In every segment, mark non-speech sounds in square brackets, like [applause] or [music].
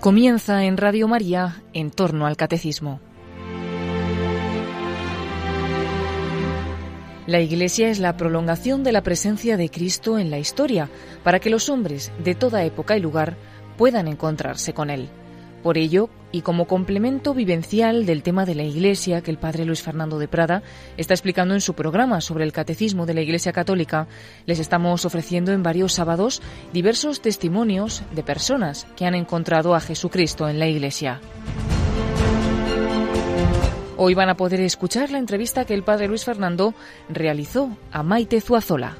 Comienza en Radio María en torno al catecismo. La Iglesia es la prolongación de la presencia de Cristo en la historia, para que los hombres de toda época y lugar puedan encontrarse con Él. Por ello, y como complemento vivencial del tema de la Iglesia que el padre Luis Fernando de Prada está explicando en su programa sobre el catecismo de la Iglesia Católica, les estamos ofreciendo en varios sábados diversos testimonios de personas que han encontrado a Jesucristo en la Iglesia. Hoy van a poder escuchar la entrevista que el padre Luis Fernando realizó a Maite Zuazola.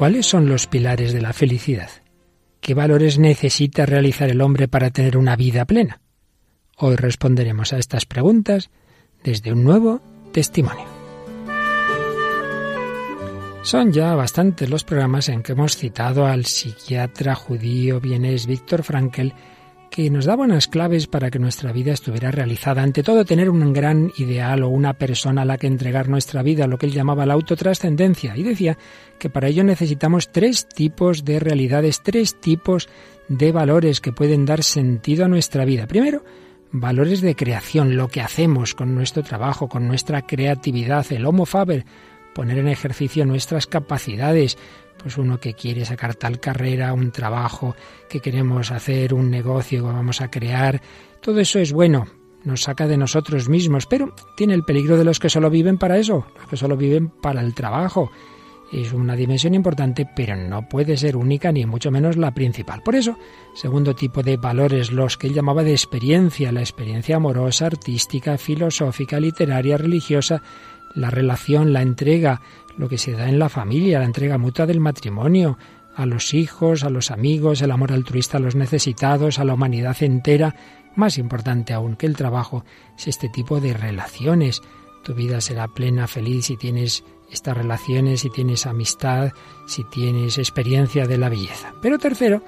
¿Cuáles son los pilares de la felicidad? ¿Qué valores necesita realizar el hombre para tener una vida plena? Hoy responderemos a estas preguntas desde un nuevo testimonio. Son ya bastantes los programas en que hemos citado al psiquiatra judío vienés Víctor Frankl que nos da buenas claves para que nuestra vida estuviera realizada. Ante todo, tener un gran ideal o una persona a la que entregar nuestra vida, lo que él llamaba la autotrascendencia. Y decía que para ello necesitamos tres tipos de realidades, tres tipos de valores que pueden dar sentido a nuestra vida. Primero, valores de creación, lo que hacemos con nuestro trabajo, con nuestra creatividad, el homo faber, poner en ejercicio nuestras capacidades, pues uno que quiere sacar tal carrera, un trabajo, que queremos hacer un negocio que vamos a crear, todo eso es bueno, nos saca de nosotros mismos, pero tiene el peligro de los que solo viven para eso, los que solo viven para el trabajo. Es una dimensión importante, pero no puede ser única ni mucho menos la principal. Por eso, segundo tipo de valores, los que él llamaba de experiencia, la experiencia amorosa, artística, filosófica, literaria, religiosa, la relación, la entrega, lo que se da en la familia, la entrega mutua del matrimonio, a los hijos, a los amigos, el amor altruista a los necesitados, a la humanidad entera. Más importante aún que el trabajo es este tipo de relaciones. Tu vida será plena, feliz si tienes estas relaciones, si tienes amistad, si tienes experiencia de la belleza. Pero tercero,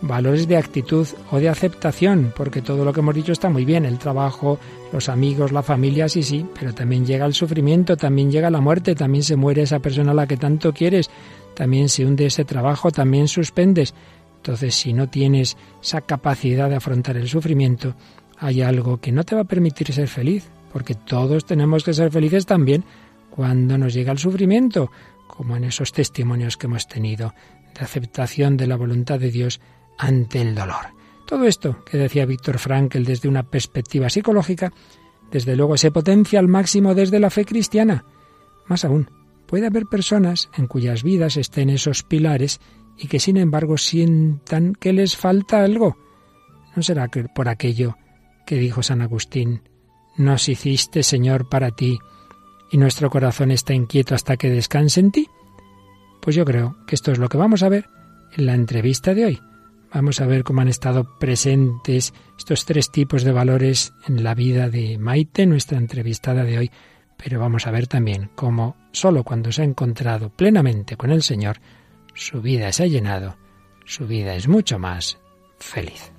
valores de actitud o de aceptación, porque todo lo que hemos dicho está muy bien, el trabajo, los amigos, la familia, sí, sí, pero también llega el sufrimiento, también llega la muerte, también se muere esa persona a la que tanto quieres, también se hunde ese trabajo, también suspendes. Entonces, si no tienes esa capacidad de afrontar el sufrimiento, hay algo que no te va a permitir ser feliz, porque todos tenemos que ser felices también cuando nos llega el sufrimiento, como en esos testimonios que hemos tenido de aceptación de la voluntad de Dios ante el dolor. Todo esto que decía Víctor Frankl desde una perspectiva psicológica, desde luego se potencia al máximo desde la fe cristiana. Más aún, puede haber personas en cuyas vidas estén esos pilares y que sin embargo sientan que les falta algo. ¿No será que por aquello que dijo San Agustín, nos hiciste Señor para ti y nuestro corazón está inquieto hasta que descanse en ti? Pues yo creo que esto es lo que vamos a ver en la entrevista de hoy. Vamos a ver cómo han estado presentes estos tres tipos de valores en la vida de Maite, nuestra entrevistada de hoy, pero vamos a ver también cómo solo cuando se ha encontrado plenamente con el Señor, su vida se ha llenado, su vida es mucho más feliz.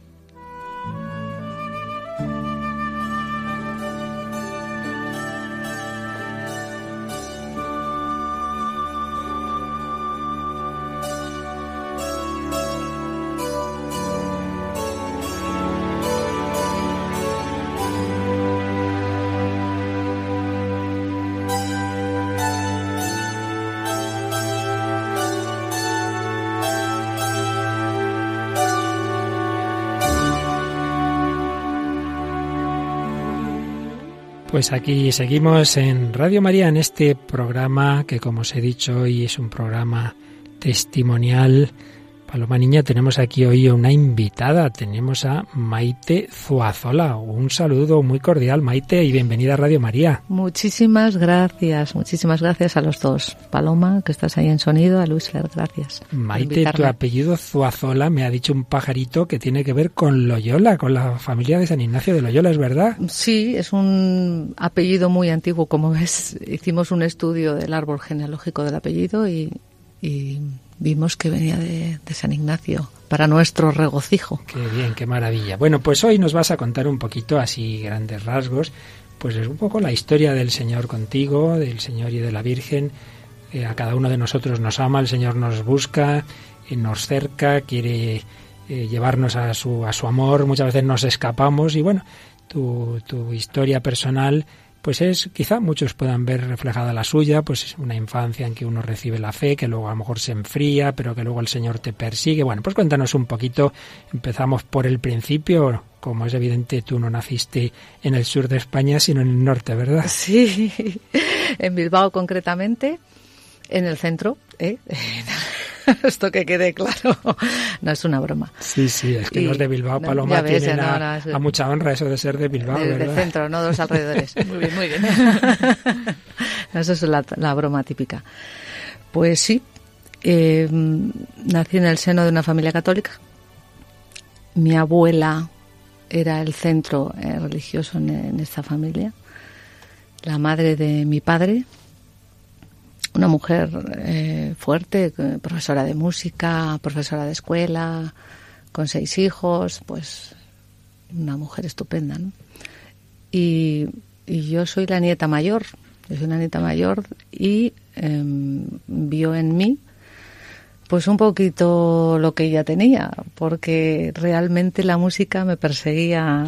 Pues aquí seguimos en Radio María en este programa que como os he dicho hoy es un programa testimonial Paloma Niña, tenemos aquí hoy una invitada, tenemos a Maite Zuazola. Un saludo muy cordial, Maite, y bienvenida a Radio María. Muchísimas gracias, muchísimas gracias a los dos. Paloma, que estás ahí en sonido, a Luis gracias. Maite, tu apellido Zuazola me ha dicho un pajarito que tiene que ver con Loyola, con la familia de San Ignacio de Loyola, ¿es verdad? Sí, es un apellido muy antiguo, como ves, [laughs] hicimos un estudio del árbol genealógico del apellido y vimos que venía de, San Ignacio para nuestro regocijo. Qué bien, qué maravilla. Bueno, pues hoy nos vas a contar un poquito así grandes rasgos pues es un poco la historia del Señor contigo, del Señor y de la Virgen. Eh, a cada uno de nosotros nos ama, el Señor nos busca, y nos cerca, quiere eh, llevarnos a su, a su amor, muchas veces nos escapamos y bueno, tu, tu historia personal pues es quizá muchos puedan ver reflejada la suya, pues es una infancia en que uno recibe la fe, que luego a lo mejor se enfría, pero que luego el Señor te persigue. Bueno, pues cuéntanos un poquito, empezamos por el principio, como es evidente tú no naciste en el sur de España, sino en el norte, ¿verdad? Sí, [laughs] en Bilbao concretamente, en el centro, ¿eh? [laughs] [laughs] Esto que quede claro. [laughs] No es una broma. Sí, sí, es que los de Bilbao, Paloma, tienen a, mucha honra eso de ser de Bilbao, Del centro, no de los alrededores. [laughs] muy bien, muy bien. Eso es la, broma típica. Pues sí, eh, nací en el seno de una familia católica. Mi abuela era el centro eh, religioso en esta familia. La madre de mi padre, una mujer eh, fuerte, profesora de música, profesora de escuela, con seis hijos, pues una mujer estupenda, ¿no? Y, yo soy la nieta mayor, yo soy una nieta mayor y em, vio en mí pues un poquito lo que ella tenía, porque realmente la música me perseguía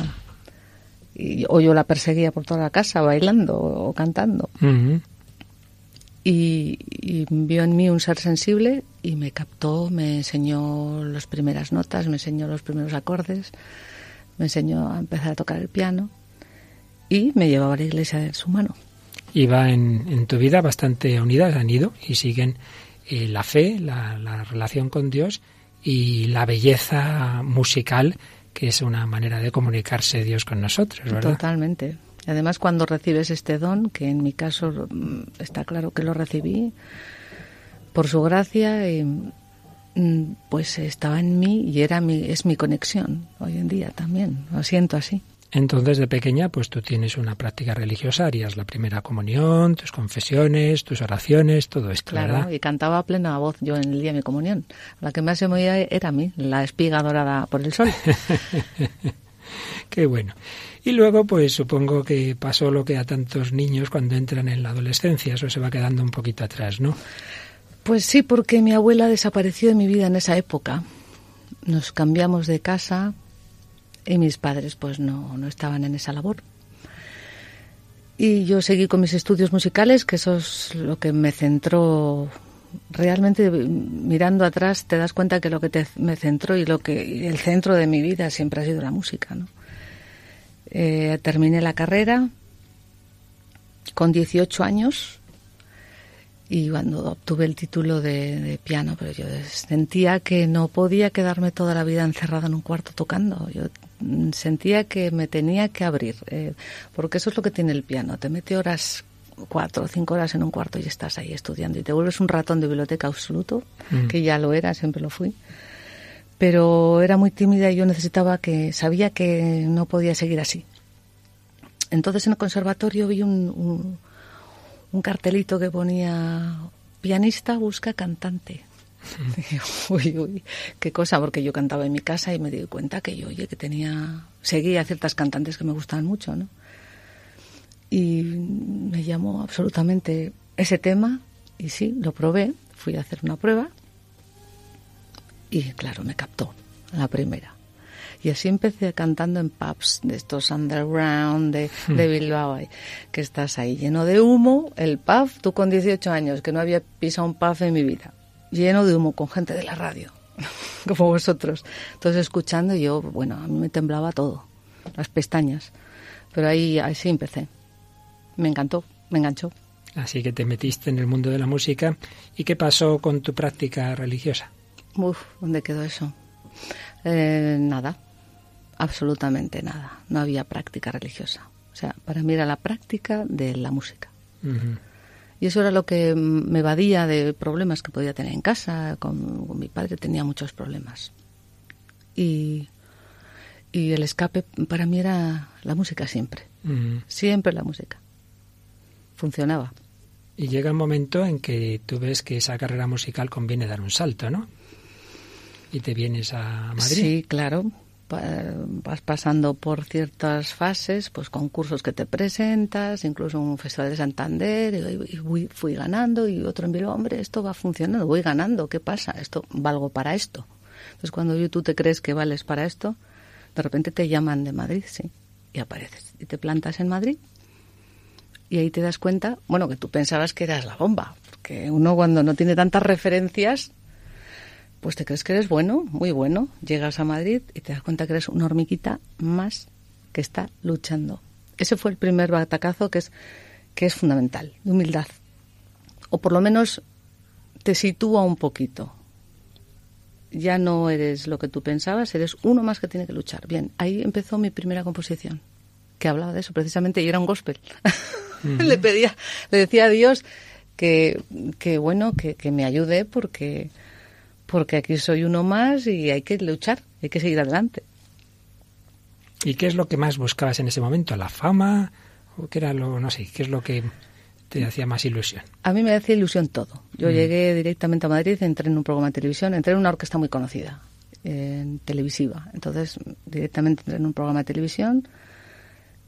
o yo la perseguía por toda la casa bailando o cantando y, vio en mí un ser sensible y me captó, me enseñó las primeras notas, me enseñó los primeros acordes, me enseñó a empezar a tocar el piano y me llevaba a la iglesia de su mano. Iba en, en tu vida bastante unidas, han ido y siguen eh, la fe, la, la relación con Dios y la belleza musical, que es una manera de comunicarse Dios con nosotros, ¿verdad? Totalmente. Además, cuando recibes este don, que en mi caso mm, está claro que lo recibí por su gracia, mm, pues estaba en mí y era mi, es mi conexión hoy en día también. Lo siento así. Entonces, de pequeña, pues tú tienes una práctica religiosa, harías la primera comunión, tus confesiones, tus oraciones, todo esto, claro, y cantaba a plena voz yo en el día de mi comunión. La que más se movía era a mí, la espiga dorada por el sol. [laughs] Qué bueno. Y luego, pues supongo que pasó lo que a tantos niños cuando entran en la adolescencia, eso se va quedando un poquito atrás, ¿no? Pues sí, porque mi abuela desapareció de mi vida en esa época. Nos cambiamos de casa y mis padres pues no, no estaban en esa labor. Y yo seguí con mis estudios musicales, que eso es lo que me centró realmente mirando atrás te das cuenta que lo que me centró y lo que el centro de mi vida siempre ha sido la música, ¿no? Eh, terminé la carrera con 18 años y cuando obtuve el título de, piano, pero yo sentía que no podía quedarme toda la vida encerrada en un cuarto tocando. Yo sentía que me tenía que abrir, eh, porque eso es lo que tiene el piano. Te mete horas, cuatro o cinco horas en un cuarto y estás ahí estudiando y te vuelves un ratón de biblioteca absoluto, mm. que ya lo era, siempre lo fui pero era muy tímida y yo necesitaba que, sabía que no podía seguir así. Entonces en el conservatorio vi un, un, cartelito que ponía pianista busca cantante. [laughs] uy, uy, qué cosa, porque yo cantaba en mi casa y me di cuenta que yo, oye, que tenía, seguía ciertas cantantes que me gustaban mucho, ¿no? Y me llamó absolutamente ese tema y sí, lo probé, fui a hacer una prueba y claro, me captó la primera. Y así empecé cantando en pubs de estos underground de, hmm. de Bilbao, que estás ahí lleno de humo, el pub, tú con 18 años, que no había pisado un pub en mi vida, lleno de humo con gente de la radio, [laughs] como vosotros. Entonces escuchando yo, bueno, a mí me temblaba todo, las pestañas. Pero ahí, ahí sí empecé. Me encantó, me enganchó. Así que te metiste en el mundo de la música. ¿Y qué pasó con tu práctica religiosa? Uf, ¿dónde quedó eso? Eh, nada, absolutamente nada. No había práctica religiosa. O sea, para mí era la práctica de la música. Y eso era lo que me evadía de problemas que podía tener en casa. Con, mi padre tenía muchos problemas. Y, y, el escape para mí era la música siempre. Siempre la música. Funcionaba. Y llega un momento en que tú ves que esa carrera musical conviene dar un salto, ¿no? Y te vienes a Madrid. Sí, claro, vas pasando por ciertas fases, pues concursos que te presentas, incluso un festival de Santander, y, fui ganando, y otro en Bilbao, hombre, esto va funcionando, voy ganando, ¿qué pasa? Esto valgo para esto. Entonces, cuando tú te crees que vales para esto, de repente te llaman de Madrid, sí, y apareces, y te plantas en Madrid, y ahí te das cuenta, bueno, que tú pensabas que eras la bomba, porque uno cuando no tiene tantas referencias pues te crees que eres bueno, muy bueno. Llegas a Madrid y te das cuenta que eres una hormiguita más que está luchando. Ese fue el primer batacazo que es, que es fundamental, de humildad. O por lo menos te sitúa un poquito. Ya no eres lo que tú pensabas, eres uno más que tiene que luchar. Bien, ahí empezó mi primera composición, que hablaba de eso precisamente y era un gospel. [laughs] le pedía, le decía a Dios que, que bueno, que, que me ayude porque porque aquí soy uno más y hay que luchar, hay que seguir adelante. ¿Y qué es lo que más buscabas en ese momento? ¿La fama? ¿O qué era lo, no sé, qué es lo que te hacía más ilusión? A mí me hacía ilusión todo. Yo mm. llegué directamente a Madrid, entré en un programa de televisión, entré en una orquesta muy conocida, en televisiva. Entonces, directamente entré en un programa de televisión,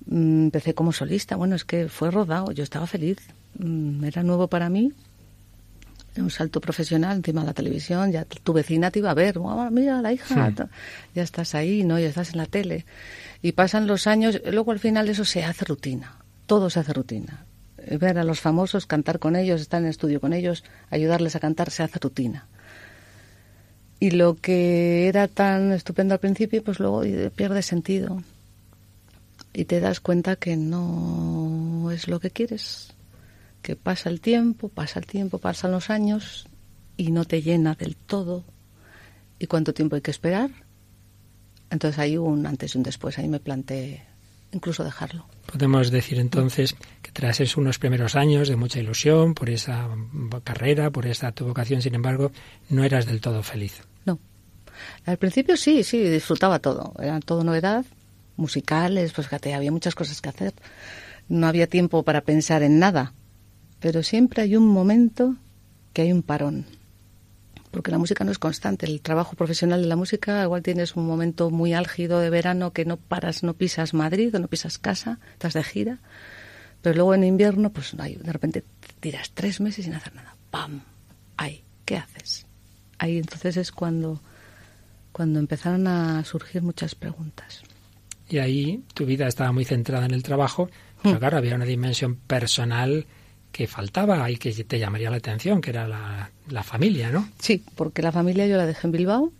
mm, empecé como solista. Bueno, es que fue rodado, yo estaba feliz. Mm, era nuevo para mí un salto profesional encima de la televisión, ya tu vecina te iba a ver, mira la hija, ya estás ahí, ¿no? Ya estás en la tele. Y pasan los años, luego al final eso se hace rutina, todo se hace rutina. Ver a los famosos, cantar con ellos, estar en estudio con ellos, ayudarles a cantar, se hace rutina. Y lo que era tan estupendo al principio, pues luego pierde sentido. Y te das cuenta que no es lo que quieres que pasa el tiempo, pasa el tiempo, pasan los años y no te llena del todo. ¿Y cuánto tiempo hay que esperar? Entonces hay un antes y un después. Ahí me planteé incluso dejarlo. Podemos decir entonces que tras esos unos primeros años de mucha ilusión por esa carrera, por esa tu vocación, sin embargo, no eras del todo feliz. No. Al principio sí, sí, disfrutaba todo. Era todo novedad, musicales, pues fíjate, había muchas cosas que hacer. No había tiempo para pensar en nada pero siempre hay un momento que hay un parón. Porque la música no es constante. El trabajo profesional de la música, igual tienes un momento muy álgido de verano que no paras, no pisas Madrid o no pisas casa, estás de gira. Pero luego en invierno, pues de repente tiras tres meses sin hacer nada. ¡Pam! Ahí, ¿qué haces? Ahí entonces es cuando, cuando empezaron a surgir muchas preguntas. Y ahí tu vida estaba muy centrada en el trabajo, pero mm. claro, había una dimensión personal que faltaba y que te llamaría la atención, que era la, familia, ¿no? Sí, porque la familia yo la dejé en Bilbao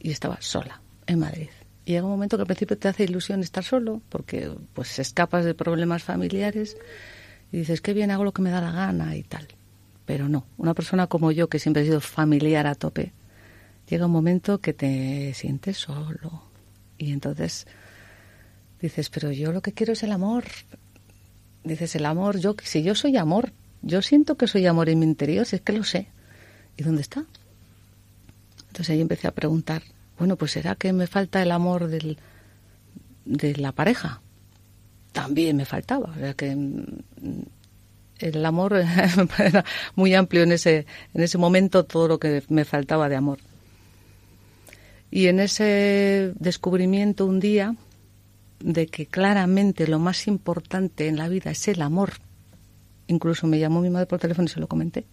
y estaba sola en Madrid. Y llega un momento que al principio te hace ilusión estar solo, porque pues escapas de problemas familiares y dices, qué bien hago lo que me da la gana y tal. Pero no, una persona como yo, que siempre he sido familiar a tope, llega un momento que te sientes solo. Y entonces dices, pero yo lo que quiero es el amor dices el amor, yo si yo soy amor, yo siento que soy amor en mi interior, si es que lo sé. ¿Y dónde está? Entonces ahí empecé a preguntar, bueno, pues será que me falta el amor del, de la pareja. También me faltaba, o sea que mm, el amor [laughs] era muy amplio en ese en ese momento todo lo que me faltaba de amor. Y en ese descubrimiento un día de que claramente lo más importante en la vida es el amor. Incluso me llamó mi madre por teléfono y se lo comenté.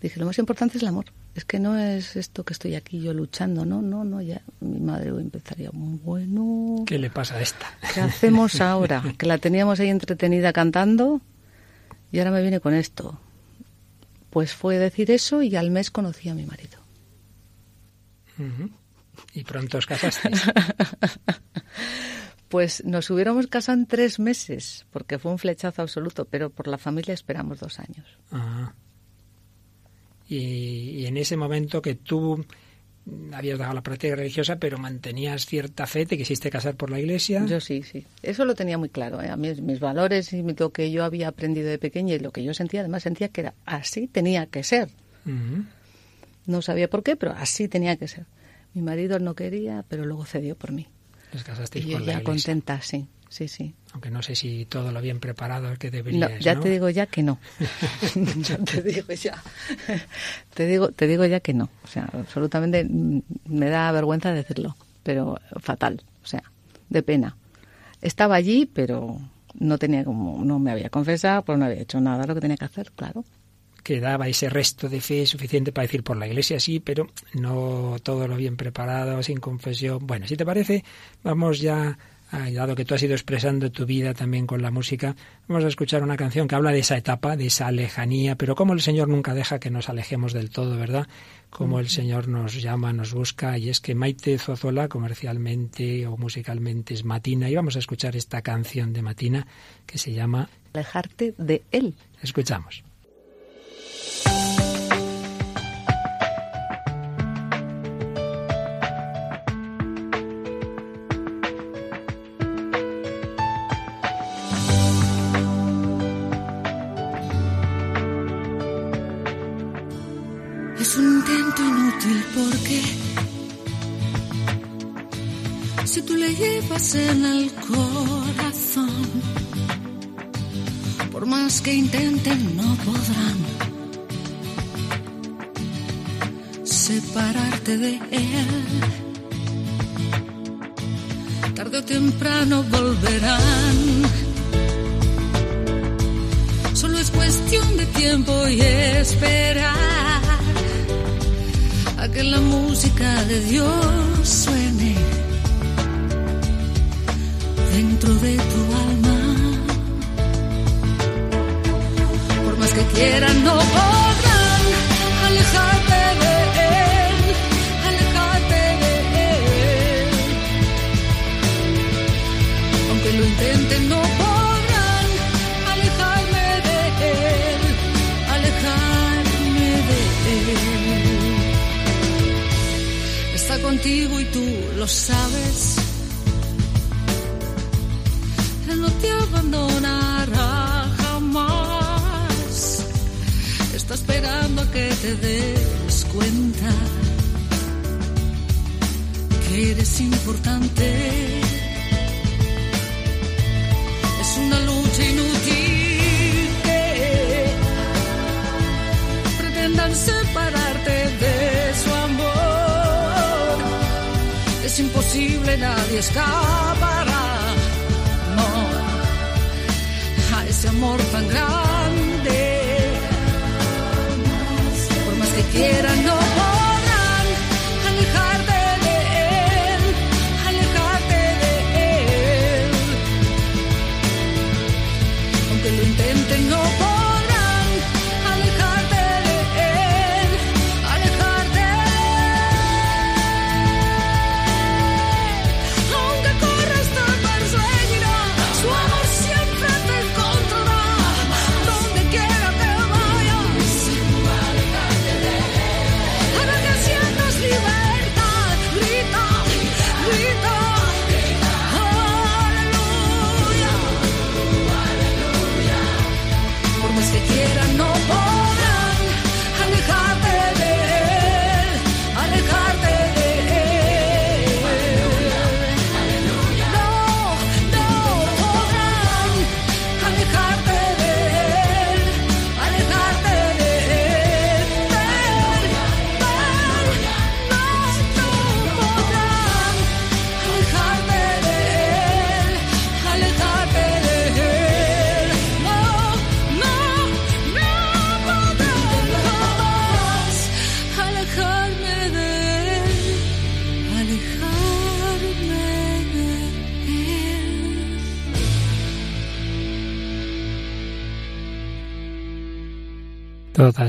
Dije, lo más importante es el amor. Es que no es esto que estoy aquí yo luchando, no, no, no, ya mi madre empezaría, bueno... ¿Qué le pasa a esta? [laughs] ¿Qué hacemos ahora? que la teníamos ahí entretenida cantando y ahora me viene con esto. Pues fue decir eso y al mes conocí a mi marido. ¿Y pronto os casasteis? [laughs] pues nos hubiéramos casado en tres meses, porque fue un flechazo absoluto, pero por la familia esperamos dos años. Ah. Y, en ese momento que tú habías dejado la práctica religiosa, pero mantenías cierta fe, te quisiste casar por la iglesia. Yo sí, sí. Eso lo tenía muy claro. ¿eh? A mí, mis valores y lo que yo había aprendido de pequeña y lo que yo sentía, además sentía que era así tenía que ser. No sabía por qué, pero así tenía que ser. Mi marido no quería, pero luego cedió por mí. Les casasteis y yo ya contenta, sí, sí, sí. Aunque no sé si todo lo bien preparado que deberías, no, ya te digo ya que no. [laughs] [laughs] ya te digo ya. [laughs] te digo, te digo ya que no. O sea, absolutamente me da vergüenza decirlo. pero fatal, o sea, de pena. Estaba allí, pero no tenía como, no me había confesado, pues no había hecho nada lo que tenía que hacer, claro. Que daba ese resto de fe suficiente para decir por la iglesia sí, pero no todo lo bien preparado, sin confesión. Bueno, si te parece, vamos ya dado que tú has ido expresando tu vida también con la música, vamos a escuchar una canción que habla de esa etapa, de esa lejanía, pero como el Señor nunca deja que nos alejemos del todo, ¿verdad? Como el Señor nos llama, nos busca, y es que Maite Zozola comercialmente o musicalmente es Matina, y vamos a escuchar esta canción de Matina que se llama Alejarte de Él. Escuchamos. Porque si tú le llevas en el corazón, por más que intenten no podrán separarte de él. Tarde o temprano volverán. Solo es cuestión de tiempo y esperar a que la música de Dios suene dentro de tu alma. Por más que quieran, no podrán no podrán alejarme de Él, alejarme de Él está contigo y tú lo sabes. Él no te abandonará jamás. Está esperando a que te des cuenta que eres importante. Imposible, nadie escapará. No, a ese amor tan grande. Por más que quieran, no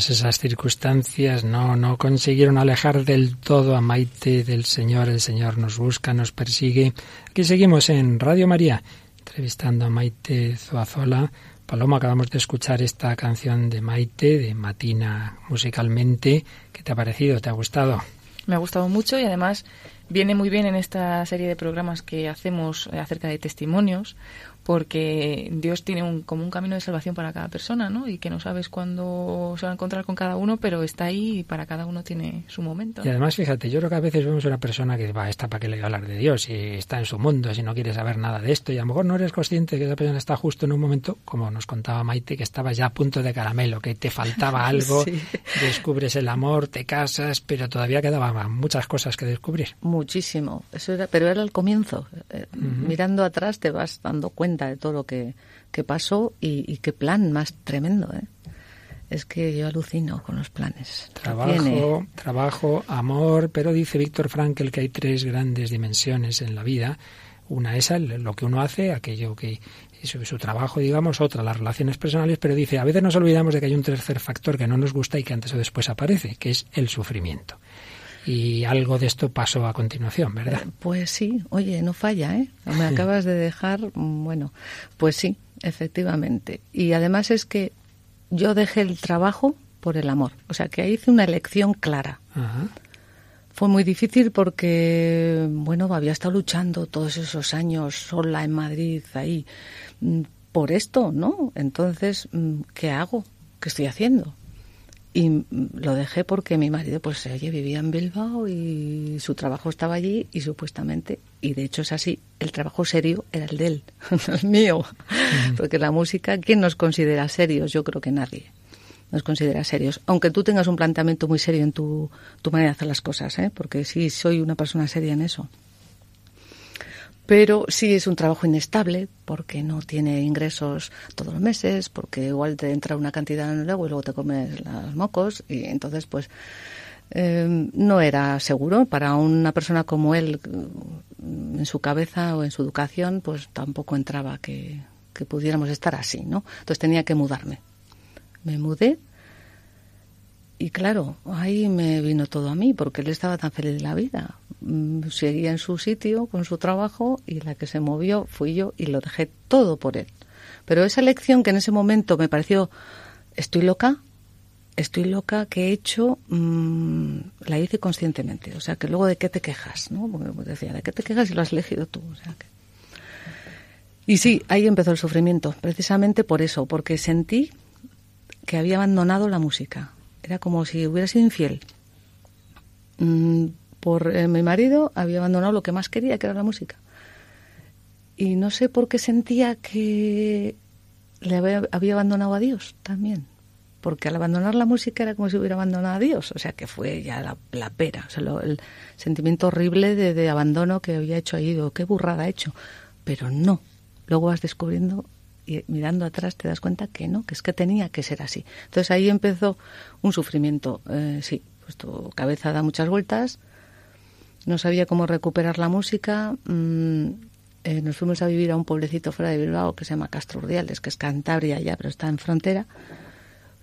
Esas circunstancias no, no consiguieron alejar del todo a Maite del Señor. El Señor nos busca, nos persigue. Aquí seguimos en Radio María, entrevistando a Maite Zoazola. Paloma, acabamos de escuchar esta canción de Maite, de Matina musicalmente. ¿Qué te ha parecido? ¿Te ha gustado? Me ha gustado mucho y además viene muy bien en esta serie de programas que hacemos acerca de testimonios, porque Dios tiene un, como un camino de salvación para cada persona, ¿no? Y que no sabes cuándo se va a encontrar con cada uno, pero está ahí y para cada uno tiene su momento. Y además, fíjate, yo creo que a veces vemos una persona que va, está para que le voy a hablar de Dios, y está en su mundo, si no quiere saber nada de esto, y a lo mejor no eres consciente de que esa persona está justo en un momento, como nos contaba Maite, que estaba ya a punto de caramelo, que te faltaba [laughs] algo, Sí. descubres el amor, te casas, pero todavía quedaban muchas cosas que descubrir. Muchísimo. Eso era, pero era el comienzo. Eh, mirando atrás te vas dando cuenta de todo lo que, que pasó y, qué plan más tremendo. ¿eh? Es que yo alucino con los planes. Trabajo, trabajo, amor, pero dice Víctor Frankel que hay tres grandes dimensiones en la vida. Una es lo que uno hace, aquello que su, su, trabajo, digamos, otra las relaciones personales, pero dice, a veces nos olvidamos de que hay un tercer factor que no nos gusta y que antes o después aparece, que es el sufrimiento. Y algo de esto pasó a continuación, ¿verdad? Pues sí, oye, no falla, ¿eh? Me [laughs] acabas de dejar, bueno, pues sí, efectivamente. Y además es que yo dejé el trabajo por el amor. O sea, que ahí hice una elección clara. Fue muy difícil porque, bueno, había estado luchando todos esos años sola en Madrid, ahí, mm, por esto, ¿no? Entonces, mm, ¿qué hago? ¿Qué estoy haciendo? Y lo dejé porque mi marido, pues, oye, vivía en Bilbao y su trabajo estaba allí y supuestamente, y de hecho es así, el trabajo serio era el de él, [laughs] el mío. Porque la música, ¿quién nos considera serios? Yo creo que nadie nos considera serios. Aunque tú tengas un planteamiento muy serio en tu, tu manera de hacer las cosas, ¿eh? porque sí soy una persona seria en eso pero sí es un trabajo inestable porque no tiene ingresos todos los meses, porque igual te entra una cantidad en el luego y luego te comes los mocos y entonces pues em, no era seguro para una persona como él en su cabeza o en su educación pues tampoco entraba que, que pudiéramos estar así, ¿no? Entonces tenía que mudarme. Me mudé y claro, ahí me vino todo a mí, porque él estaba tan feliz de la vida. Mm, seguía en su sitio con su trabajo y la que se movió fui yo y lo dejé todo por él. Pero esa lección que en ese momento me pareció, estoy loca, estoy loca, que he hecho, mm, la hice conscientemente. O sea, que luego de qué te quejas, ¿no? Porque decía, ¿de qué te quejas si lo has elegido tú? Y sí, ahí empezó el sufrimiento, precisamente por eso, porque sentí que había abandonado la música era como si hubiera sido infiel. Mm, por eh, mi marido había abandonado lo que más quería, que era la música. Y no sé por qué sentía que le había, abandonado a Dios también. Porque al abandonar la música era como si hubiera abandonado a Dios. O sea, que fue ya la, pera. O sea, el sentimiento horrible de, abandono que había hecho ahí. Digo, qué burrada ha hecho. Pero no. Luego vas descubriendo y mirando atrás te das cuenta que no, que es que tenía que ser así. Entonces ahí empezó un sufrimiento. Eh, sí, pues tu cabeza da muchas vueltas, no sabía cómo recuperar la música. Mm, eh, nos fuimos a vivir a un pueblecito fuera de Bilbao que se llama Castro Urdiales, que es Cantabria ya, pero está en frontera.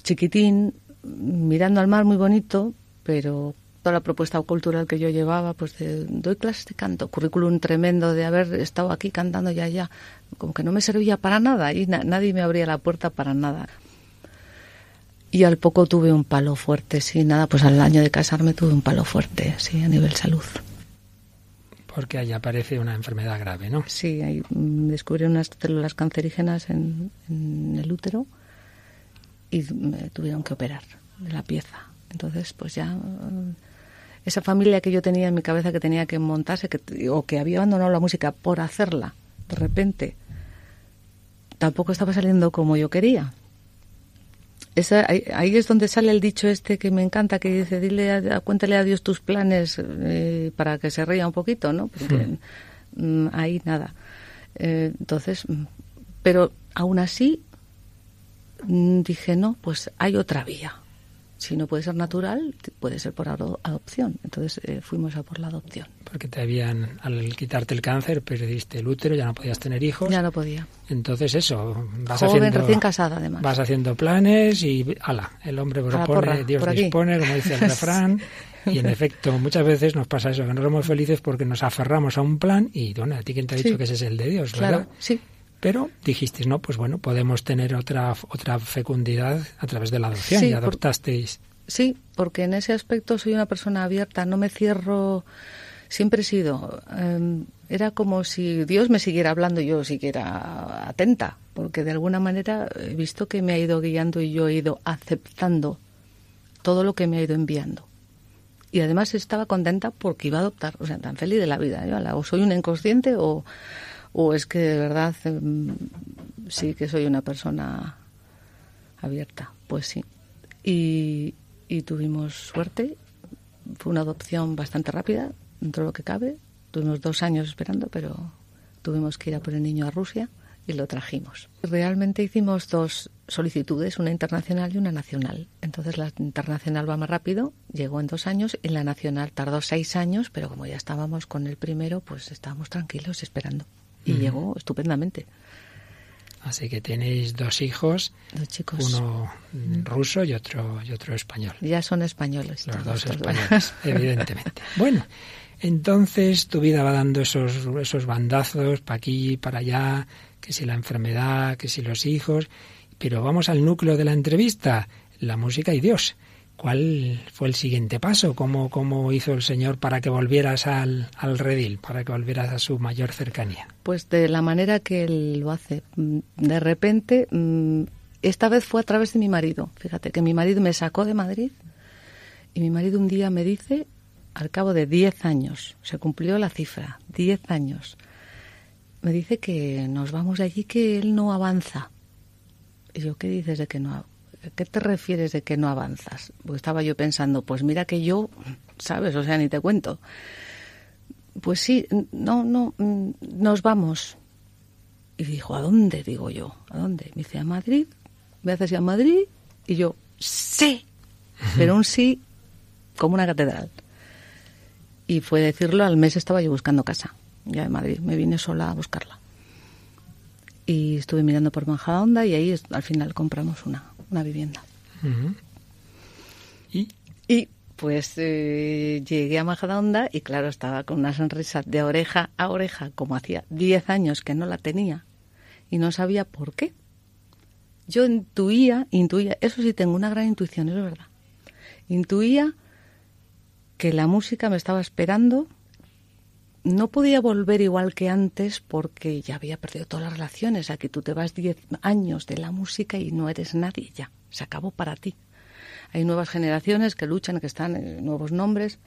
Chiquitín, mirando al mar muy bonito, pero toda la propuesta cultural que yo llevaba, pues de, doy clases de canto, currículum tremendo de haber estado aquí cantando ya ya, como que no me servía para nada y nadie me abría la puerta para nada. Y al poco tuve un palo fuerte, sí, nada, pues al año de casarme tuve un palo fuerte, sí, a nivel salud. Porque ahí aparece una enfermedad grave, ¿no? Sí, ahí mm, descubrí unas células cancerígenas en, el útero y me tuvieron que operar de la pieza. Entonces, pues ya esa familia que yo tenía en mi cabeza que tenía que montarse que, o que había abandonado la música por hacerla de repente tampoco estaba saliendo como yo quería. Esa, ahí, es donde sale el dicho este que me encanta, que dice, dile, a, cuéntale a Dios tus planes eh, para que se ría un poquito, ¿no? Porque mm, ahí nada. Eh, entonces, mm, pero aún así mm, dije, no, pues hay otra vía si no puede ser natural, puede ser por adopción. Entonces eh, fuimos a por la adopción. Porque te habían, al quitarte el cáncer, perdiste el útero, ya no podías tener hijos. Ya no podía. Entonces eso, vas haciendo... recién casada además. Vas haciendo planes y, ala, el hombre propone, Dios dispone, como dice el [laughs] refrán. Y en efecto, muchas veces nos pasa eso, que no somos felices porque nos aferramos a un plan y, bueno, a ti quién te ha dicho que ese es el de Dios, ¿verdad? Claro, sí. Pero dijiste, no, pues bueno, podemos tener otra, otra fecundidad a través de la adopción y adoptasteis. sí, porque en ese aspecto soy una persona abierta, no me cierro, siempre he sido. Em, era como si Dios me siguiera hablando y yo siguiera atenta, porque de alguna manera he visto que me ha ido guiando y yo he ido aceptando todo lo que me ha ido enviando. Y además estaba contenta porque iba a adoptar, o sea, tan feliz de la vida. Yo, o soy una inconsciente o o es que de verdad em, sí que soy una persona abierta, pues sí. Y, tuvimos suerte, fue una adopción bastante rápida, dentro de lo que cabe. Tuvimos dos años esperando, pero tuvimos que ir a por el niño a Rusia y lo trajimos. Realmente hicimos dos solicitudes, una internacional y una nacional. Entonces la internacional va más rápido, llegó en dos años y la nacional tardó seis años, pero como ya estábamos con el primero, pues estábamos tranquilos esperando. Y llegó estupendamente. Así que tenéis dos hijos, dos chicos. uno ruso y otro y otro español. Ya son españoles. Los dos españoles, [laughs] evidentemente. Bueno, entonces tu vida va dando esos esos bandazos para aquí y para allá, que si la enfermedad, que si los hijos, pero vamos al núcleo de la entrevista, la música y Dios. ¿Cuál fue el siguiente paso? ¿Cómo, cómo hizo el Señor para que volvieras al, al, redil, para que volvieras a su mayor cercanía? Pues de la manera que Él lo hace. Mm, de repente, mm, esta vez fue a través de mi marido. Fíjate que mi marido me sacó de Madrid y mi marido un día me dice, al cabo de 10 años, se cumplió la cifra, 10 años, me dice que nos vamos de allí, que Él no avanza. Y yo, ¿qué dices de que no avanza? ¿Qué te refieres de que no avanzas? Porque estaba yo pensando, pues mira que yo, ¿sabes? O sea, ni te cuento. Pues sí, no, no, nos vamos. Y dijo, ¿a dónde? Digo yo, ¿a dónde? Me dice, a Madrid. ¿Me haces a Madrid? Y yo, sí. Pero un sí como una catedral. Y fue decirlo, al mes estaba yo buscando casa, ya en Madrid. Me vine sola a buscarla. Y estuve mirando por Majadahonda y ahí al final compramos una, una vivienda. ¿Y? Y pues eh, llegué a Majadahonda y claro, estaba con una sonrisa de oreja a oreja, como hacía 10 años que no la tenía y no sabía por qué. Yo intuía, intuía, eso sí tengo una gran intuición, es verdad. Intuía que la música me estaba esperando. No podía volver igual que antes porque ya había perdido todas las relaciones. Aquí tú te vas 10 años de la música y no eres nadie ya. Se acabó para ti. Hay nuevas generaciones que luchan, que están en nuevos nombres.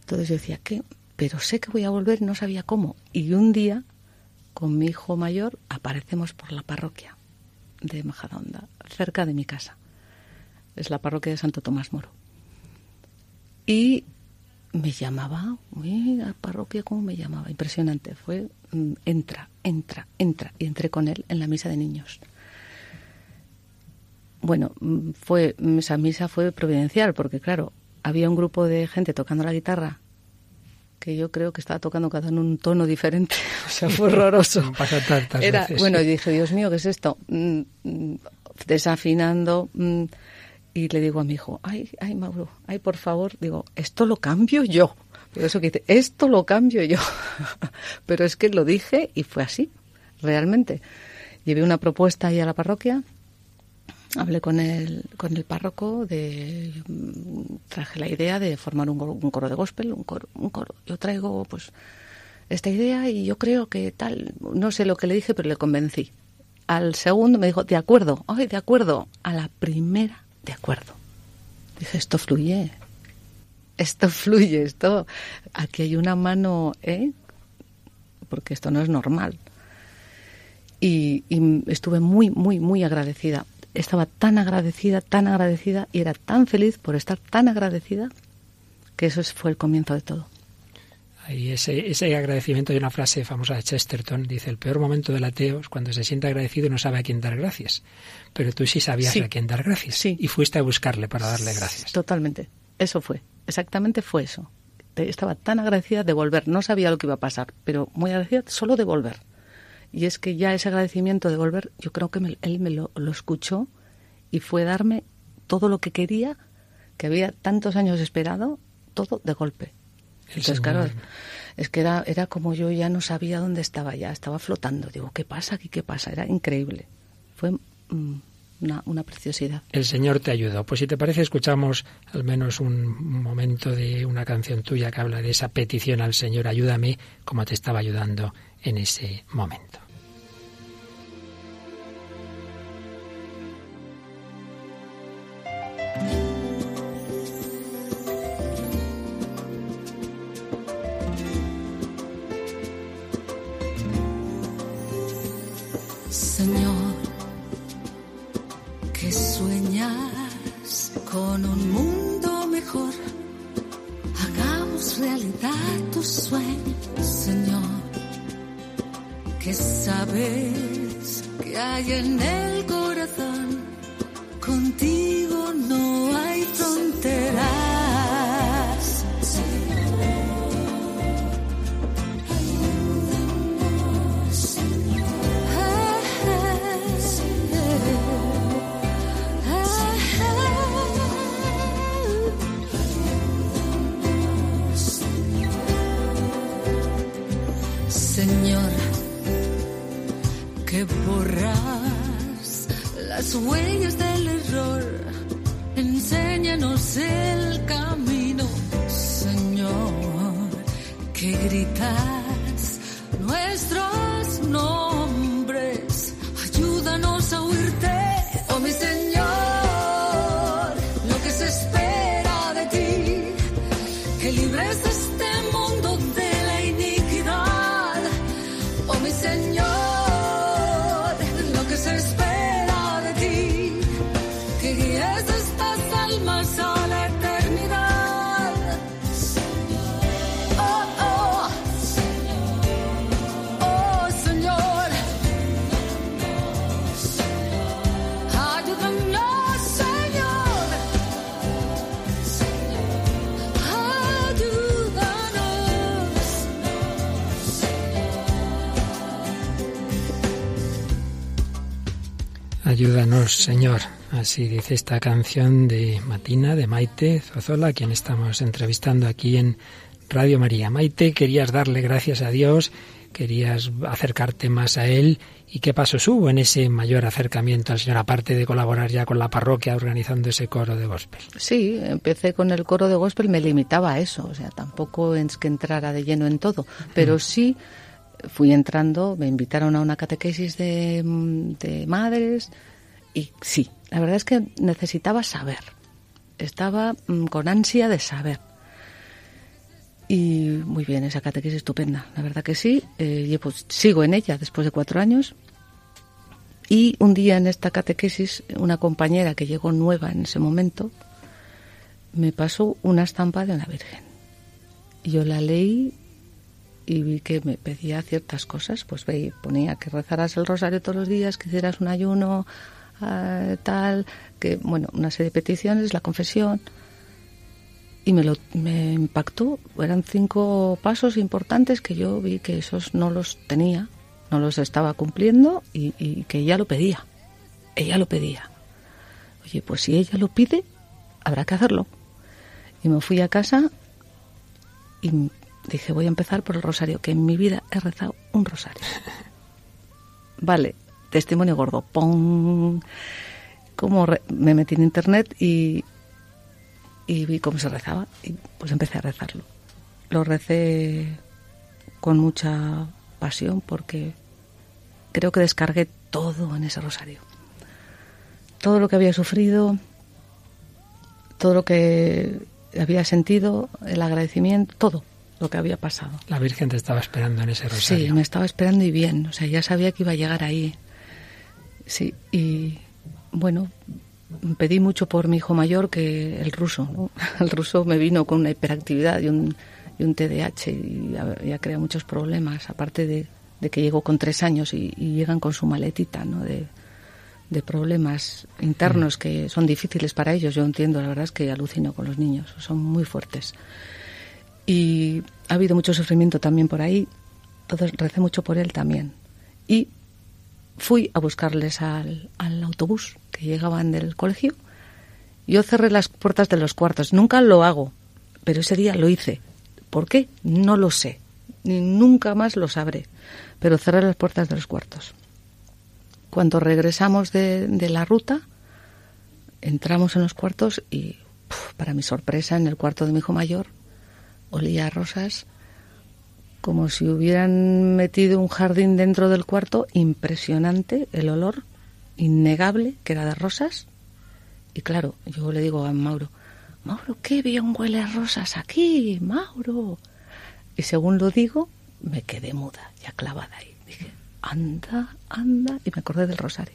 Entonces yo decía, ¿qué? Pero sé que voy a volver no sabía cómo. Y un día, con mi hijo mayor, aparecemos por la parroquia de Majadahonda, cerca de mi casa. Es la parroquia de Santo Tomás Moro. Y me llamaba, uy, la parroquia, ¿cómo me llamaba? Impresionante. Fue, mm, entra, entra, entra. Y entré con él en la misa de niños. Bueno, mm, fue, esa misa fue providencial, porque claro, había un grupo de gente tocando la guitarra que yo creo que estaba tocando cada uno en un tono diferente. [laughs] O sea, fue horroroso. [laughs] Pasa tantas Era, veces. bueno, y dije, Dios mío, ¿qué es esto? Mm, desafinando. Y le digo a mi hijo, ay, ay, Mauro, ay, por favor, digo, esto lo cambio yo. Pero eso que dice, esto lo cambio yo. [laughs] Pero es que lo dije y fue así, realmente. Llevé una propuesta ahí a la parroquia, hablé con el, con el párroco, de, traje la idea de formar un, un coro de gospel, un coro, un coro. Yo traigo, pues, esta idea y yo creo que tal, no sé lo que le dije, pero le convencí. Al segundo me dijo, de acuerdo, ay, de acuerdo. A la primera de acuerdo. Dije, esto fluye, esto fluye, esto, aquí hay una mano, ¿eh? Porque esto no es normal. Y, y, estuve muy, muy, muy agradecida. Estaba tan agradecida, tan agradecida y era tan feliz por estar tan agradecida que eso fue el comienzo de todo. Y ese, ese agradecimiento, hay una frase famosa de Chesterton, dice, el peor momento del ateo es cuando se siente agradecido y no sabe a quién dar gracias. Pero tú sí sabías Sí. a quién dar gracias. Sí. Y fuiste a buscarle para darle gracias. Totalmente. Eso fue. Exactamente fue eso. Estaba tan agradecida de volver. No sabía lo que iba a pasar, pero muy agradecida solo de volver. Y es que ya ese agradecimiento de volver, yo creo que me- él me lo, lo escuchó y fue darme todo lo que quería, que había tantos años esperado, todo de golpe. Entonces, claro, Señor- es que era, era como yo ya no sabía dónde estaba ya, estaba flotando. Digo, ¿qué pasa aquí? ¿Qué pasa? Era increíble. Fue mm, una, una preciosidad. El Señor te ayudó. Pues si te parece, escuchamos al menos un momento de una canción tuya que habla de esa petición al Señor, ayúdame, como te estaba ayudando en ese momento. Sabes que hay en el corazón, contigo no hay fronteras. Las huellas del error. Enséñanos el camino, Señor, que gritas Ayúdanos, Señor. Así dice esta canción de Matina, de Maite Zozola, a quien estamos entrevistando aquí en Radio María. Maite, querías darle gracias a Dios, querías acercarte más a Él. ¿Y qué pasos hubo en ese mayor acercamiento al Señor, aparte de colaborar ya con la parroquia organizando ese coro de gospel? Sí, empecé con el coro de gospel, me limitaba a eso, o sea, tampoco es que entrara de lleno en todo, pero mm. sí fui entrando, me invitaron a una catequesis de, de madres, y sí, la verdad es que necesitaba saber. Estaba mm, con ansia de saber. Y muy bien, esa catequesis estupenda. La verdad que sí. Eh, pues, sigo en ella después de cuatro años. Y un día en esta catequesis, una compañera que llegó nueva en ese momento, me pasó una estampa de una virgen. Yo la leí y vi que me pedía ciertas cosas. Pues veí, ponía que rezaras el rosario todos los días, que hicieras un ayuno Ah, tal, que, bueno, una serie de peticiones, la confesión. Y me, lo, me impactó. Eran cinco pasos importantes que yo vi que esos no los tenía, no los estaba cumpliendo y, y que ella lo pedía. Ella lo pedía. Oye, pues si ella lo pide, habrá que hacerlo. Y me fui a casa y dije, voy a empezar por el rosario, que en mi vida he rezado un rosario. [laughs] Vale, testimonio gordo. ¡Pum! Como me metí en internet y, y vi cómo se rezaba y pues empecé a rezarlo. Lo recé con mucha pasión porque creo que descargué todo en ese rosario. Todo lo que había sufrido, todo lo que había sentido, el agradecimiento, todo lo que había pasado. La Virgen te estaba esperando en ese rosario. Sí, me estaba esperando y bien. O sea, ya sabía que iba a llegar ahí. Sí, y bueno, pedí mucho por mi hijo mayor que el ruso. [laughs] El ruso me vino con una hiperactividad y un, y un TDAH y ya, crea muchos problemas, aparte de, que llegó con tres años y, llegan con su maletita ¿no? de, problemas internos mm. que son difíciles para ellos. Yo entiendo, la verdad es que alucino con los niños, son muy fuertes. Y ha habido mucho sufrimiento también por ahí, entonces recé mucho por él también. Y fui a buscarles al, autobús que llegaban del colegio. Yo cerré las puertas de los cuartos. Nunca lo hago, pero ese día lo hice. ¿Por qué? No lo sé. Ni nunca más lo sabré. Pero cerré las puertas de los cuartos. Cuando regresamos de, la ruta, entramos en los cuartos y, para mi sorpresa, en el cuarto de mi hijo mayor, olía a rosas como si hubieran metido un jardín dentro del cuarto, impresionante el olor, innegable, que era de rosas. Y claro, yo le digo a Mauro, Mauro, qué bien huele a rosas aquí, Mauro. Y según lo digo, me quedé muda, ya clavada ahí. Dije, anda, anda, y me acordé del rosario.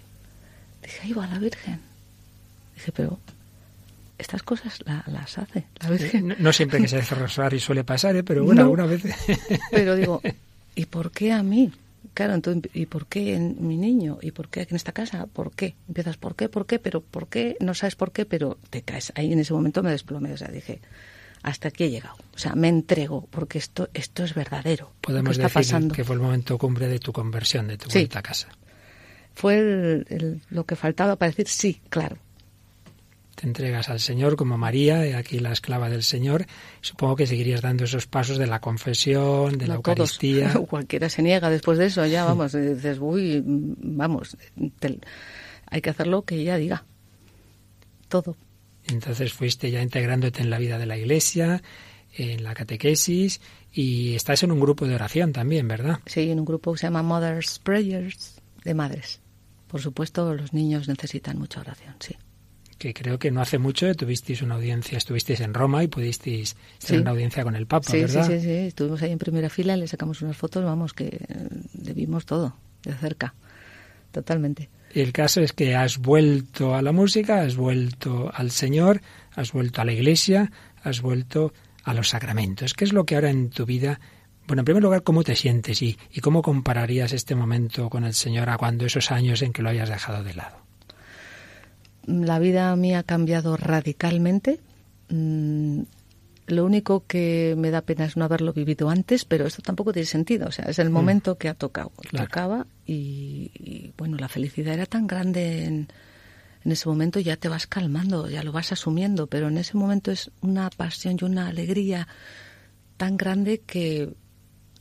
Dije, ahí va la Virgen. Dije, pero estas cosas las hace la Virgen. No, siempre que se hace rosario suele pasar, ¿eh? pero bueno, alguna vez. pero digo, [laughs] ¿y por qué a mí? Claro, entonces, ¿y por qué en mi niño? ¿Y por qué aquí en esta casa? ¿Por qué? Empiezas, ¿por qué? ¿Por qué? Pero ¿por qué? No sabes por qué, pero te caes. Ahí en ese momento me desplomé, o sea, dije, hasta aquí he llegado. O sea, me entrego, porque esto, esto es verdadero. Podemos decir que fue el momento cumbre de tu conversión, de tu vuelta a casa. Fue lo que faltaba para decir sí, claro entregas al Señor como María, aquí la esclava del Señor. Supongo que seguirías dando esos pasos de la confesión, de la Eucaristía. [laughs] Cualquiera se niega después de eso, ya vamos, dices, uy, vamos, hay que hacer lo que ella diga. Todo. Entonces fuiste ya integrándote en la vida de la Iglesia, en la catequesis y estás en un grupo de oración también, ¿verdad? Sí, en un grupo que se llama Mother's Prayers, de madres. Por supuesto, los niños necesitan mucha oración, sí que creo que no hace mucho tuvisteis una audiencia, estuvisteis en Roma y pudisteis tener una audiencia con el Papa, ¿verdad? Sí, sí, sí, estuvimos ahí en primera fila, le sacamos unas fotos, vamos, que le vimos todo de cerca, totalmente. El caso es que has vuelto a la música, has vuelto al Señor, has vuelto a la Iglesia, has vuelto a los sacramentos. ¿Qué es lo que ahora en tu vida bueno, en primer lugar, ¿cómo te sientes y, y, cómo compararías este momento con el Señor a cuando esos años en que lo hayas dejado de lado? La vida mía ha cambiado radicalmente. Mm, lo único que me da pena es no haberlo vivido antes, pero esto tampoco tiene sentido. O sea, es el mm. momento que ha tocado. Tocaba y, bueno, la felicidad era tan grande en, en ese momento, ya te vas calmando, ya lo vas asumiendo, pero en ese momento es una pasión y una alegría tan grande que,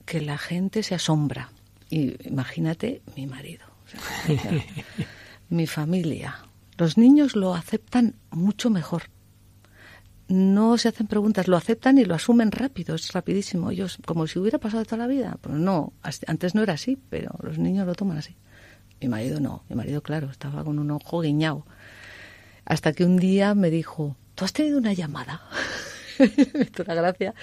que la gente se asombra. Y imagínate mi marido, [laughs] mi familia, los niños lo aceptan mucho mejor. No se hacen preguntas, lo aceptan y lo asumen rápido, es rapidísimo. Ellos, como si hubiera pasado toda la vida. Pero no, antes no era así, pero los niños lo toman así. Mi marido no, mi marido, claro, estaba con un ojo guiñado. Hasta que un día me dijo, ¿tú has tenido una llamada? [laughs] me hizo una gracia.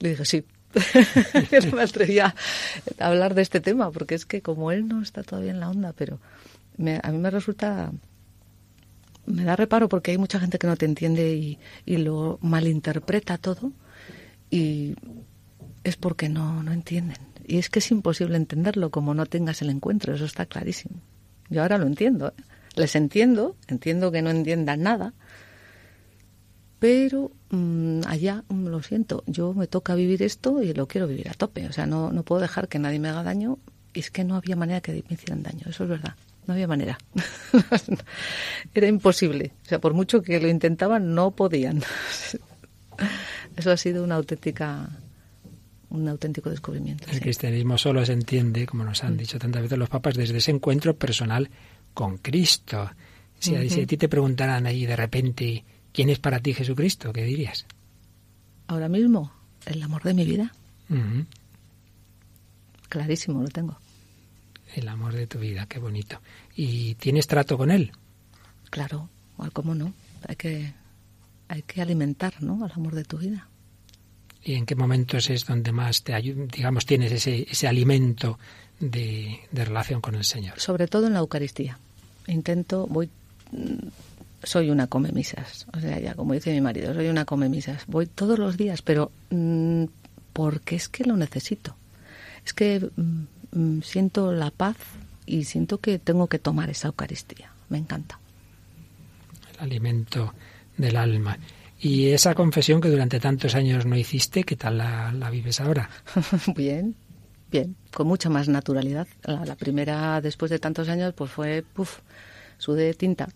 Le dije, sí. [laughs] no me atrevía a hablar de este tema, porque es que como él no está todavía en la onda, pero a mí me resulta me da reparo porque hay mucha gente que no te entiende y, lo malinterpreta todo y es porque no, no entienden. Y es que es imposible entenderlo como no tengas el encuentro, eso está clarísimo. Yo ahora lo entiendo, ¿eh? les entiendo, entiendo que no entiendan nada, pero mm, allá mm, lo siento, yo me toca vivir esto y lo quiero vivir a tope, o sea, no, no puedo dejar que nadie me haga daño y es que no había manera que me hicieran daño, eso es verdad. No había manera. [laughs] Era imposible. O sea, por mucho que lo intentaban, no podían. [laughs] Eso ha sido una auténtica un auténtico descubrimiento. El cristianismo solo se entiende, como nos han mm. dicho tantas veces los papas, desde ese encuentro personal con Cristo. Si, a, ti te preguntaran ahí de repente, ¿quién es para ti Jesucristo? ¿Qué dirías? Ahora mismo, el amor de mi vida. Clarísimo, lo tengo el amor de tu vida, qué bonito. ¿Y tienes trato con él? Claro, ¿cómo no? Hay que, hay que alimentar, ¿no? Al amor de tu vida. ¿Y en qué momentos es donde más te digamos, tienes ese, ese alimento de, de relación con el Señor? Sobre todo en la Eucaristía. Intento, voy soy una come misas, o sea, ya como dice mi marido, soy una come misas. Voy todos los días, pero mm, porque es que lo necesito. Es que Mm, siento la paz y siento que tengo que tomar esa Eucaristía. Me encanta. El alimento del alma. Y esa confesión que durante tantos años no hiciste, ¿qué tal la, vives ahora? [laughs] bien, bien, con mucha más naturalidad. La, primera, después de tantos años, pues fue, puff, sudé tinta.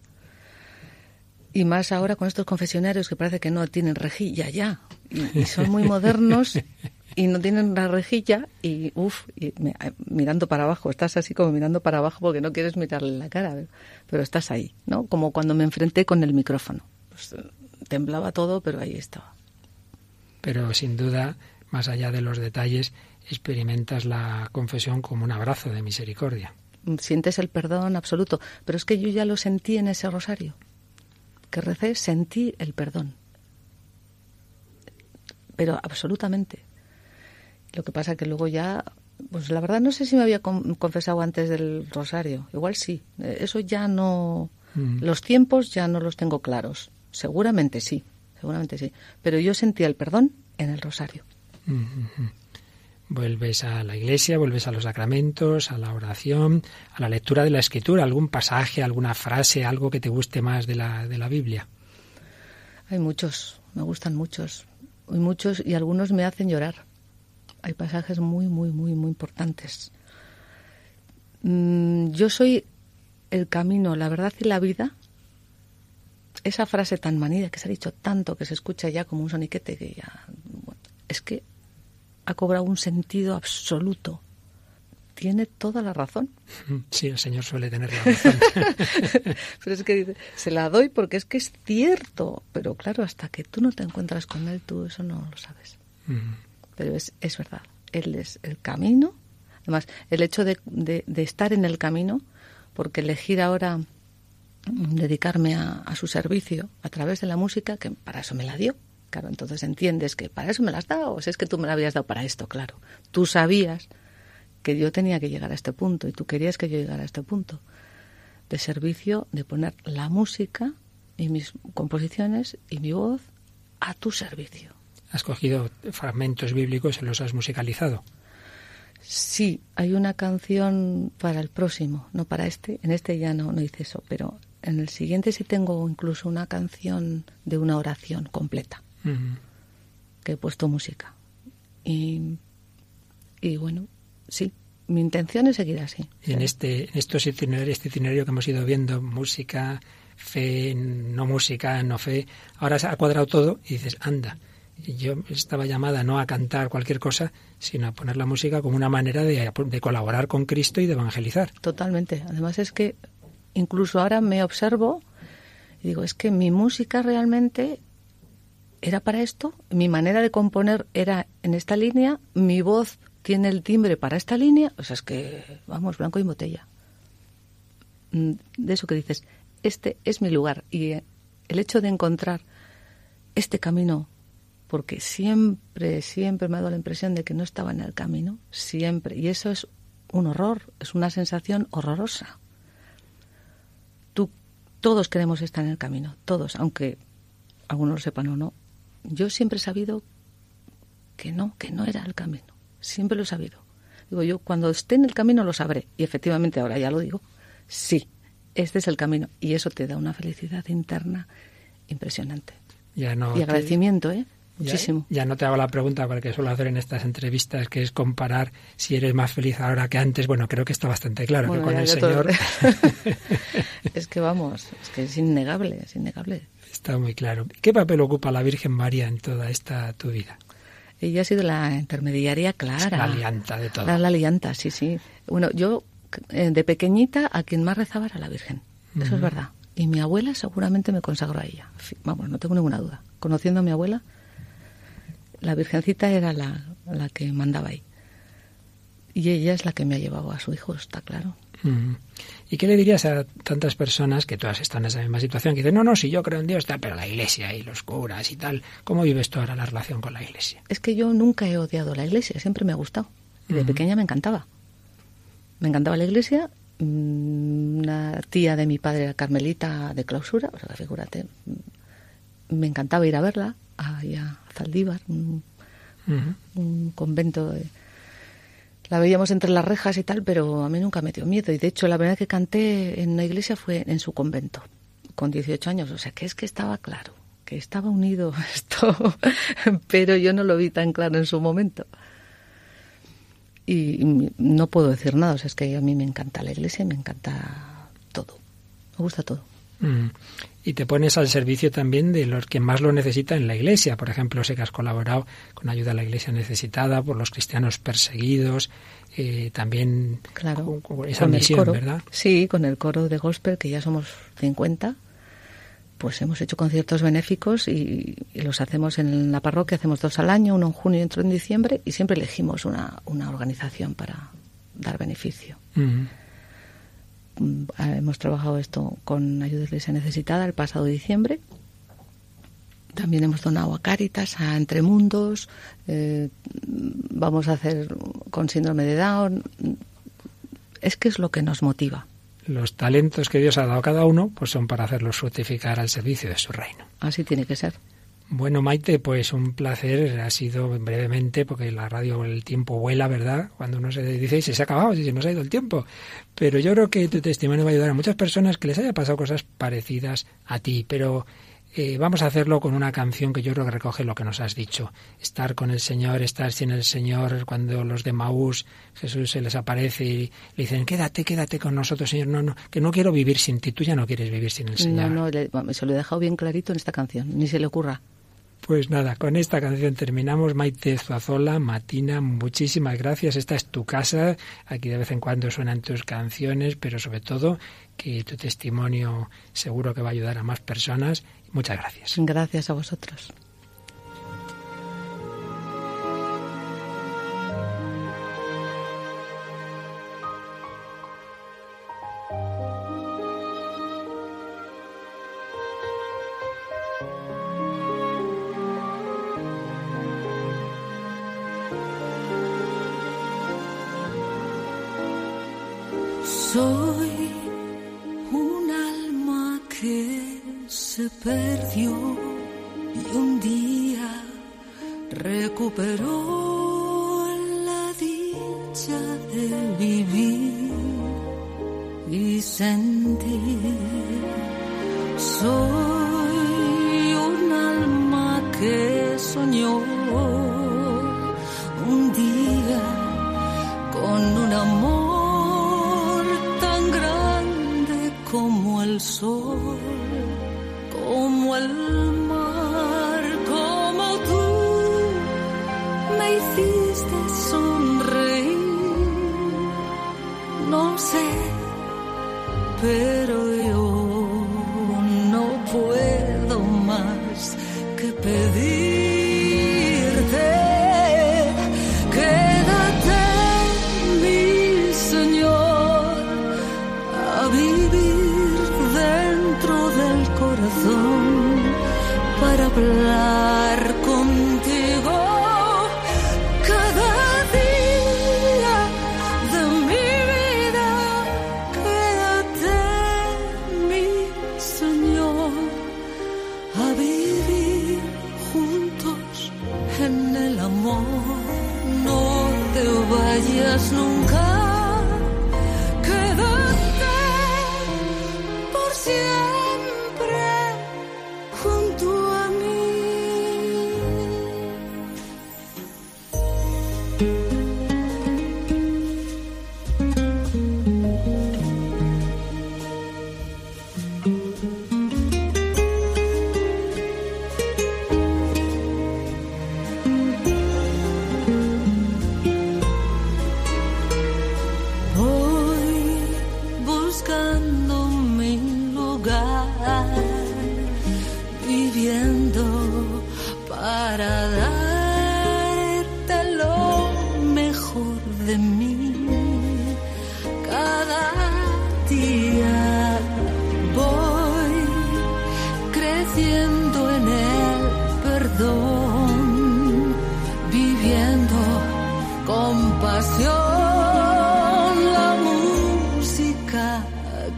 Y más ahora con estos confesionarios que parece que no tienen rejilla ya. Y son muy modernos y no tienen la rejilla y uff, mirando para abajo, estás así como mirando para abajo porque no quieres mirarle la cara, pero estás ahí, ¿no? Como cuando me enfrenté con el micrófono. Pues, temblaba todo, pero ahí estaba. Pero sin duda, más allá de los detalles, experimentas la confesión como un abrazo de misericordia. Sientes el perdón absoluto, pero es que yo ya lo sentí en ese rosario. Que recé, sentí el perdón. Pero absolutamente lo que pasa que luego ya, pues la verdad no sé si me había confesado antes del rosario. Igual sí. Eh, eso ya no, mm. los tiempos ya no los tengo claros. seguramente sí, seguramente sí. Pero yo sentía el perdón en el rosario. Vuelves a la iglesia, vuelves a los sacramentos, a la oración, a la lectura de la escritura, algún pasaje, alguna frase, algo que te guste más de la, de la Biblia. Hay muchos, me gustan muchos, hay muchos y algunos me hacen llorar. Hay pasajes muy, muy, muy, muy importantes. Mm, yo soy el camino, la verdad y la vida. Esa frase tan manida que se ha dicho tanto, que se escucha ya como un soniquete, que ya. es que ha cobrado un sentido absoluto. Tiene toda la razón. [laughs] Sí, el Señor suele tener la razón. [laughs] pero es que se la doy porque es que es cierto. Pero claro, hasta que tú no te encuentras con Él, tú eso no lo sabes. Pero es, es verdad. Él es el camino. Además, el hecho de, de, estar en el camino, porque elegir ahora dedicarme a, a, su servicio a través de la música, que para eso me la dio, Claro, entonces entiendes que para eso me las has dado, o es que tú me la habías dado para esto, claro. Tú sabías que yo tenía que llegar a este punto y tú querías que yo llegara a este punto de servicio, de poner la música y mis composiciones y mi voz a tu servicio. ¿Has cogido fragmentos bíblicos y los has musicalizado? Sí, hay una canción para el próximo, no para este. En este ya no, no hice eso, pero en el siguiente sí tengo incluso una canción de una oración completa que he puesto música. Y, y bueno, sí, mi intención es seguir así. Y en este, en estos itinerarios, este itinerario que hemos ido viendo, música, fe, no música, no fe, ahora se ha cuadrado todo y dices, anda, yo estaba llamada no a cantar cualquier cosa, sino a poner la música como una manera de, de, colaborar con Cristo y de evangelizar. Totalmente. Además es que incluso ahora me observo y digo, es que mi música realmente era para esto, mi manera de componer era en esta línea, mi voz tiene el timbre para esta línea, o sea, es que, vamos, blanco y botella. Mm, de eso que dices, este es mi lugar y eh, el hecho de encontrar este camino, porque siempre, siempre me ha dado la impresión de que no estaba en el camino, siempre, y eso es un horror, es una sensación horrorosa. Tú, todos queremos estar en el camino, todos, aunque algunos lo sepan o no, yo siempre he sabido que no, que no era el camino. Siempre lo he sabido. Digo, yo cuando esté en el camino lo sabré. Y efectivamente ahora ya lo digo. Sí, este es el camino. Y eso te da una felicidad interna impresionante. Ya no y agradecimiento, ¿eh? Muchísimo. Ya, no te hago la pregunta porque suelo hacer en estas entrevistas, que es comparar si eres más feliz ahora que antes. Bueno, creo que está bastante claro que con el Señor. [laughs] es que vamos, es que es innegable, es innegable. Está muy claro. ¿Qué papel ocupa la Virgen María en toda esta tu vida? Ella ha sido la intermediaria clara. la alianta de todo. La, la alianta, sí, sí. Bueno, yo eh, de pequeñita a quien más rezaba era la Virgen. Eso es verdad. Y mi abuela seguramente me consagró a ella. Vamos, no tengo ninguna duda. Conociendo a mi abuela, la Virgencita era la, la que mandaba ahí. Y ella es la que me ha llevado a su hijo, está claro. ¿Y qué le dirías a tantas personas que todas están en esa misma situación? Que dicen, no, no, si yo creo en Dios, pero la iglesia y los curas y tal. ¿Cómo vives tú ahora la relación con la iglesia? Es que yo nunca he odiado la iglesia, siempre me ha gustado. Y de pequeña me encantaba. Me encantaba la iglesia. Mm, una tía de mi padre era carmelita de clausura, o sea, figúrate. Me encantaba ir a verla, a, a Zaldívar, un, un convento de la veíamos entre las rejas y tal, pero a mí nunca me dio miedo. Y de hecho, la verdad que canté en una iglesia fue en su convento, con 18 años. O sea, que es que estaba claro, que estaba unido [laughs] esto, pero yo no lo vi tan claro en su momento. Y, no puedo decir nada, o sea, es que a mí me encanta la iglesia, me encanta todo, me gusta todo. Mm y te pones al servicio también de los que más lo necesitan en la Iglesia. Por ejemplo, sé que has colaborado con ayuda a la Iglesia necesitada, por los cristianos perseguidos, eh, también claro, con, esa misión, ¿verdad? Sí, con el coro de gospel, que ya somos 50, pues hemos hecho conciertos benéficos y, los hacemos en la parroquia, hacemos dos al año, uno en junio y otro en diciembre, y siempre elegimos una, una organización para dar beneficio. Mm, hemos trabajado esto con Ayuda Iglesia Necesitada el pasado diciembre. También hemos donado a Cáritas, a Entremundos. Eh, vamos a hacer con síndrome de Down. Es que es lo que nos motiva. los talentos que Dios ha dado a cada uno, pues son para hacerlos fructificar al servicio de su reino. Así tiene que ser. Bueno, Maite, pues un placer. Ha sido brevemente, porque la radio, el tiempo vuela, ¿verdad? Cuando uno se dice, y se ha acabado, se nos ha ido el tiempo. Pero yo creo que tu testimonio va a ayudar a muchas personas que les haya pasado cosas parecidas a ti. Pero eh, vamos a hacerlo con una canción que yo creo que recoge lo que nos has dicho. Estar con el Señor, estar sin el Señor. Cuando los de Maús, Jesús se les aparece y le dicen, quédate, quédate con nosotros, Señor. No, no, que no quiero vivir sin ti. Tú ya no quieres vivir sin el Señor. No, no, se lo he dejado bien clarito en esta canción. Ni se le ocurra. Pues nada, con esta canción terminamos. Maite Zuazola, Matina, muchísimas gracias. Esta es tu casa. Aquí de vez en cuando suenan tus canciones, pero sobre todo que tu testimonio seguro que va a ayudar a más personas Muchas gracias. Gracias a vosotros. Peru.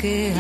que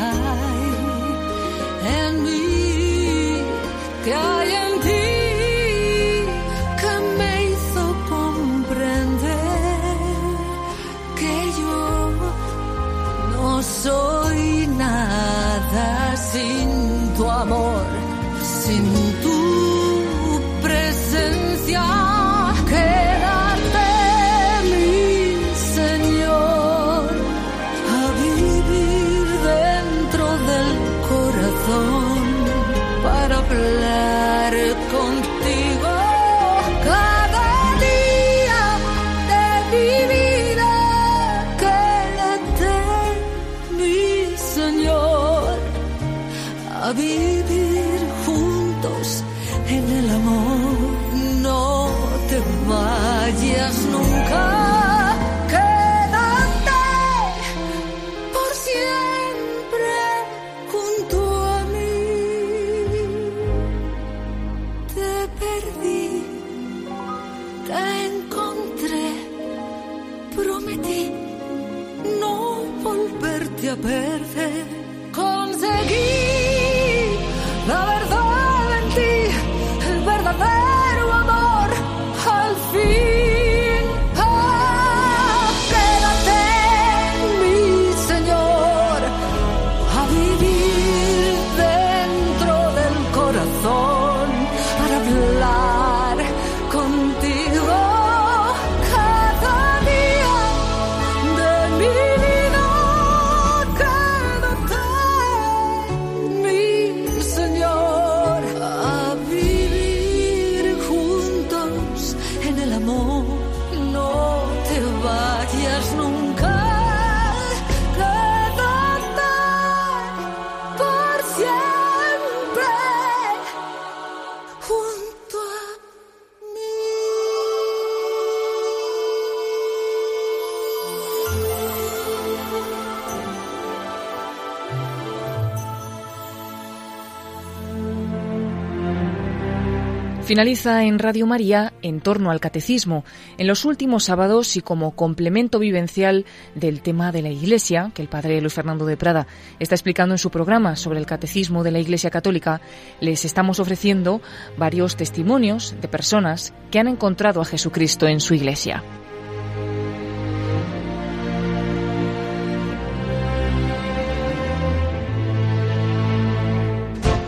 Finaliza en Radio María en torno al catecismo, en los últimos sábados y como complemento vivencial del tema de la Iglesia, que el padre Luis Fernando de Prada está explicando en su programa sobre el catecismo de la Iglesia Católica, les estamos ofreciendo varios testimonios de personas que han encontrado a Jesucristo en su Iglesia.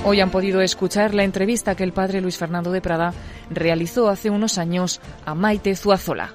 Hoy han podido escuchar la entrevista que el padre Luis Fernando de Prada realizó hace unos años a Maite Zuazola.